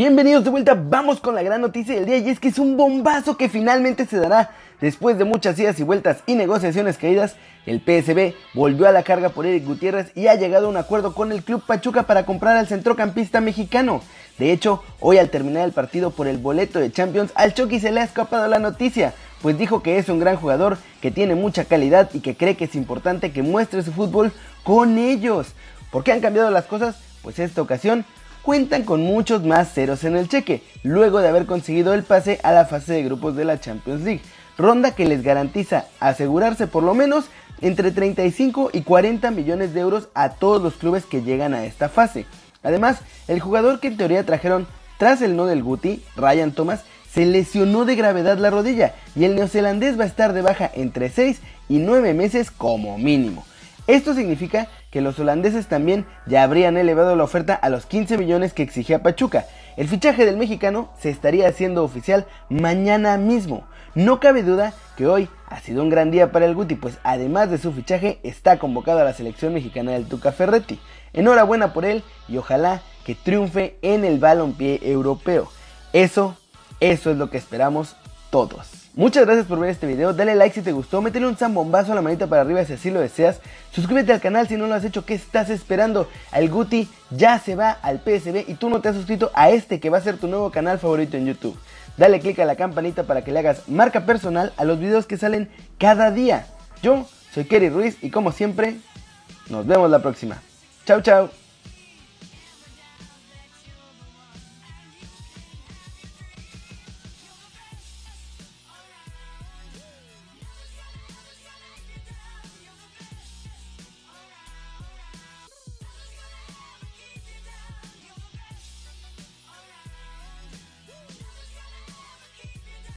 Bienvenidos de vuelta, vamos con la gran noticia del día y es que es un bombazo que finalmente se dará. Después de muchas idas y vueltas y negociaciones caídas, el PSB volvió a la carga por Eric Gutiérrez y ha llegado a un acuerdo con el Club Pachuca para comprar al centrocampista mexicano. De hecho, hoy al terminar el partido por el boleto de Champions, al Chucky se le ha escapado la noticia, pues dijo que es un gran jugador, que tiene mucha calidad y que cree que es importante que muestre su fútbol con ellos. ¿Por qué han cambiado las cosas? Pues esta ocasión cuentan con muchos más ceros en el cheque, luego de haber conseguido el pase a la fase de grupos de la Champions League, ronda que les garantiza asegurarse por lo menos entre 35 y 40 millones de euros a todos los clubes que llegan a esta fase. Además, el jugador que en teoría trajeron tras el no del Guti, Ryan Thomas, se lesionó de gravedad la rodilla y el neozelandés va a estar de baja entre 6 y 9 meses como mínimo. Esto significa que los holandeses también ya habrían elevado la oferta a los 15 millones que exigía Pachuca. El fichaje del mexicano se estaría haciendo oficial mañana mismo. No cabe duda que hoy ha sido un gran día para el Guti, pues además de su fichaje está convocado a la selección mexicana del Tuca Ferretti. Enhorabuena por él y ojalá que triunfe en el balompié europeo. Eso, eso es lo que esperamos todos. Muchas gracias por ver este video, dale like si te gustó, métele un zambombazo a la manita para arriba si así lo deseas, suscríbete al canal si no lo has hecho, ¿qué estás esperando? El Guti ya se va al PSB y tú no te has suscrito a este que va a ser tu nuevo canal favorito en YouTube. Dale click a la campanita para que le hagas marca personal a los videos que salen cada día. Yo soy Kerry Ruiz y como siempre, nos vemos la próxima. Chao, chao.